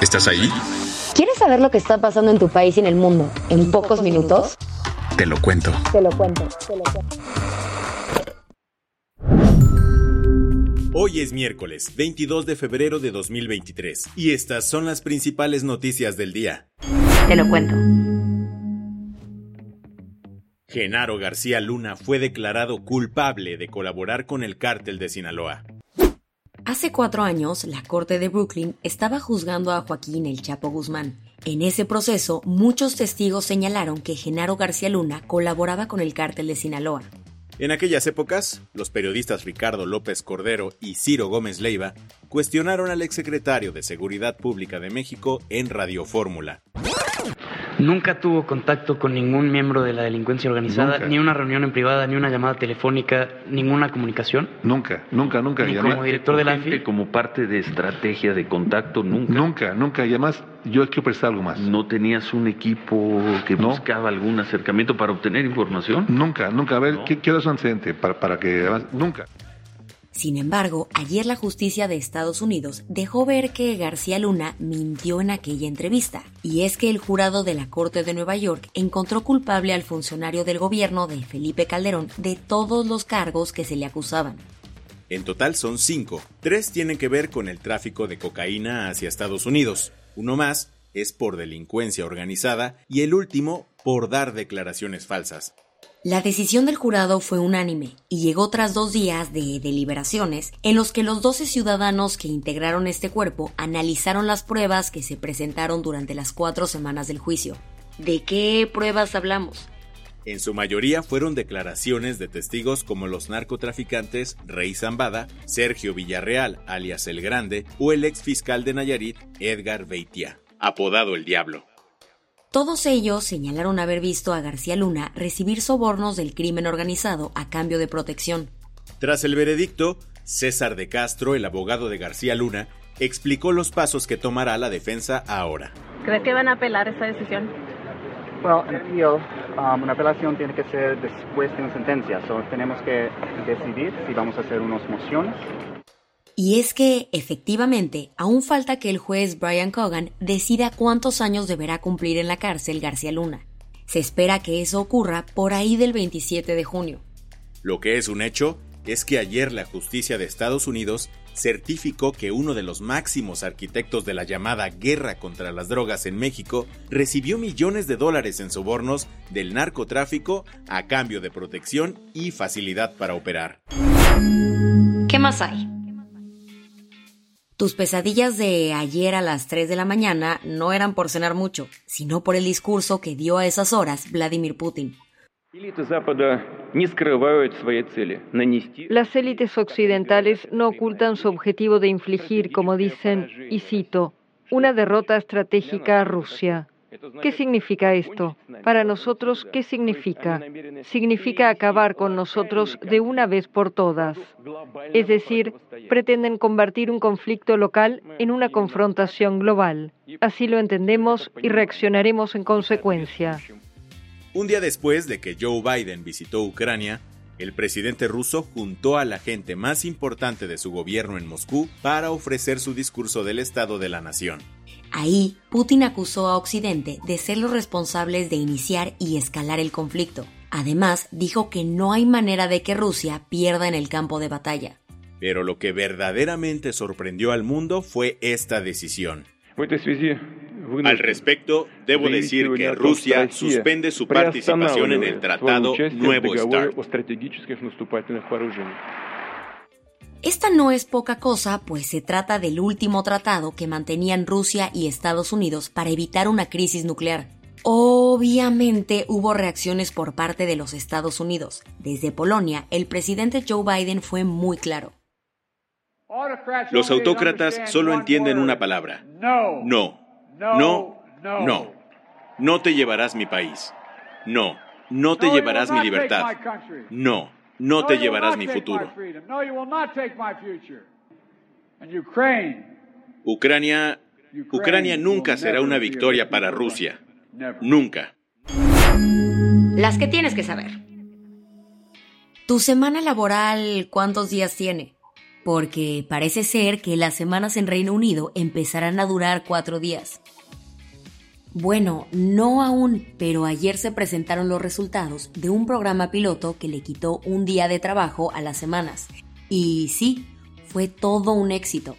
¿Estás ahí? ¿Quieres saber lo que está pasando en tu país y en el mundo en pocos minutos? Te lo cuento. Te lo cuento, te lo cuento. Hoy es miércoles 22 de febrero de 2023 y estas son las principales noticias del día. Te lo cuento. Genaro García Luna fue declarado culpable de colaborar con el cártel de Sinaloa. Hace cuatro años, la Corte de Brooklyn estaba juzgando a Joaquín El Chapo Guzmán. En ese proceso, muchos testigos señalaron que Genaro García Luna colaboraba con el cártel de Sinaloa. En aquellas épocas, los periodistas Ricardo López Cordero y Ciro Gómez Leiva cuestionaron al exsecretario de Seguridad Pública de México en Radio Fórmula. Nunca tuvo contacto con ningún miembro de la delincuencia organizada, Nunca. ni una reunión en privada, ni una llamada telefónica, ninguna comunicación. Nunca, nunca, nunca. Ni Y como director de la AFI. como parte de estrategia de contacto nunca. Nunca, nunca. Y además, yo quiero prestar algo más. ¿No tenías un equipo que No. buscaba algún acercamiento para obtener información? Nunca, nunca. A ver, No. ¿qué, es un antecedente? Para, para que además, nunca. Sin embargo, ayer la justicia de Estados Unidos dejó ver que García Luna mintió en aquella entrevista. Y es que el jurado de la Corte de Nueva York encontró culpable al funcionario del gobierno de Felipe Calderón de todos los cargos que se le acusaban. En total son cinco. Tres tienen que ver con el tráfico de cocaína hacia Estados Unidos. Uno más es por delincuencia organizada y el último por dar declaraciones falsas. La decisión del jurado fue unánime y llegó tras dos días de deliberaciones en los que los 12 ciudadanos que integraron este cuerpo analizaron las pruebas que se presentaron durante las cuatro semanas del juicio. ¿De qué pruebas hablamos? En su mayoría fueron declaraciones de testigos como los narcotraficantes Rey Zambada, Sergio Villarreal, alias El Grande, o el ex fiscal de Nayarit, Edgar Beitia, apodado El Diablo. Todos ellos señalaron haber visto a García Luna recibir sobornos del crimen organizado a cambio de protección. Tras el veredicto, César de Castro, el abogado de García Luna, explicó los pasos que tomará la defensa ahora. ¿Crees que van a apelar esa decisión? Well, an appeal, um, una apelación tiene que ser después de una sentencia. So, tenemos que decidir si vamos a hacer unas mociones. Y es que, efectivamente, aún falta que el juez Brian Cogan decida cuántos años deberá cumplir en la cárcel García Luna. Se espera que eso ocurra por ahí del 27 de junio. Lo que es un hecho es que ayer la justicia de Estados Unidos certificó que uno de los máximos arquitectos de la llamada guerra contra las drogas en México recibió millones de dólares en sobornos del narcotráfico a cambio de protección y facilidad para operar. ¿Qué más hay? Tus pesadillas de ayer a las 3 de la mañana no eran por cenar mucho, sino por el discurso que dio a esas horas Vladimir Putin. Las élites occidentales no ocultan su objetivo de infligir, como dicen, y cito, una derrota estratégica a Rusia. ¿Qué significa esto? Para nosotros, ¿qué significa? Significa acabar con nosotros de una vez por todas. Es decir, pretenden convertir un conflicto local en una confrontación global. Así lo entendemos y reaccionaremos en consecuencia. Un día después de que Joe Biden visitó Ucrania, el presidente ruso juntó a la gente más importante de su gobierno en Moscú para ofrecer su discurso del Estado de la Nación. Ahí, Putin acusó a Occidente de ser los responsables de iniciar y escalar el conflicto. Además, dijo que no hay manera de que Rusia pierda en el campo de batalla. Pero lo que verdaderamente sorprendió al mundo fue esta decisión. Al respecto, debo decir que Rusia suspende su participación en el Tratado Nuevo START. Esta no es poca cosa, pues se trata del último tratado que mantenían Rusia y Estados Unidos para evitar una crisis nuclear. Obviamente hubo reacciones por parte de los Estados Unidos. Desde Polonia, el presidente Joe Biden fue muy claro. Los autócratas solo entienden una palabra. No. No. No. No. No te llevarás mi país. No. No te llevarás mi libertad. No. No te llevarás mi futuro. Ucrania, Ucrania nunca será una victoria para Rusia. Nunca. Las que tienes que saber. ¿Tu semana laboral cuántos días tiene? Porque parece ser que las semanas en Reino Unido empezarán a durar cuatro días. Bueno, no aún, pero ayer se presentaron los resultados de un programa piloto que le quitó un día de trabajo a las semanas. Y sí, fue todo un éxito.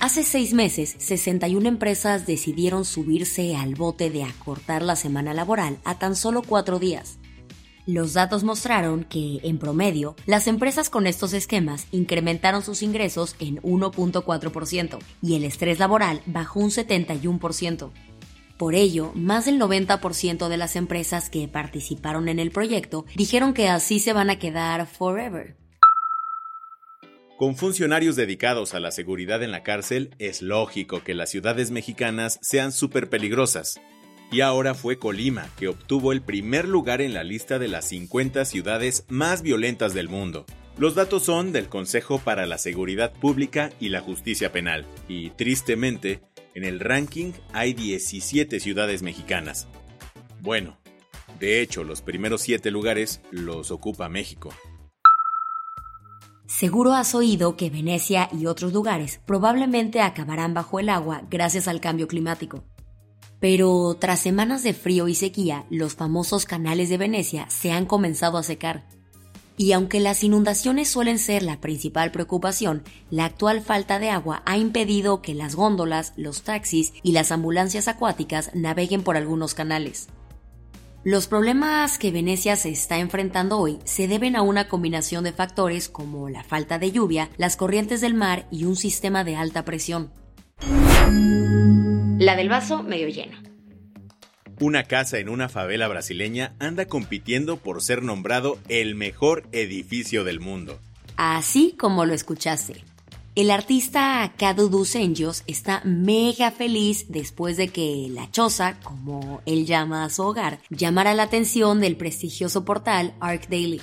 Hace seis meses, 61 empresas decidieron subirse al bote de acortar la semana laboral a tan solo cuatro días. Los datos mostraron que, en promedio, las empresas con estos esquemas incrementaron sus ingresos en 1.4% y el estrés laboral bajó un 71%. Por ello, más del 90% de las empresas que participaron en el proyecto dijeron que así se van a quedar forever. Con funcionarios dedicados a la seguridad en la cárcel, es lógico que las ciudades mexicanas sean súper peligrosas. Y ahora fue Colima, que obtuvo el primer lugar en la lista de las 50 ciudades más violentas del mundo. Los datos son del Consejo para la Seguridad Pública y la Justicia Penal, y tristemente, en el ranking hay 17 ciudades mexicanas. Bueno, de hecho, los primeros 7 lugares los ocupa México. Seguro has oído que Venecia y otros lugares probablemente acabarán bajo el agua gracias al cambio climático. Pero tras semanas de frío y sequía, los famosos canales de Venecia se han comenzado a secar. Y aunque las inundaciones suelen ser la principal preocupación, la actual falta de agua ha impedido que las góndolas, los taxis y las ambulancias acuáticas naveguen por algunos canales. Los problemas que Venecia se está enfrentando hoy se deben a una combinación de factores como la falta de lluvia, las corrientes del mar y un sistema de alta presión. La del vaso medio lleno. Una casa en una favela brasileña anda compitiendo por ser nombrado el mejor edificio del mundo. Así como lo escuchaste. El artista Cadu dos está mega feliz después de que la choza, como él llama a su hogar, llamara la atención del prestigioso portal Arc Daily.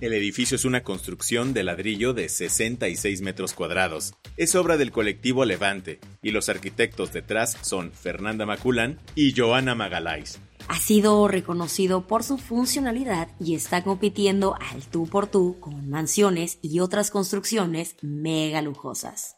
El edificio es una construcción de ladrillo de 66 metros cuadrados. Es obra del colectivo Levante y los arquitectos detrás son Fernanda Maculán y Joana Magalais. Ha sido reconocido por su funcionalidad y está compitiendo al tú por tú con mansiones y otras construcciones mega lujosas.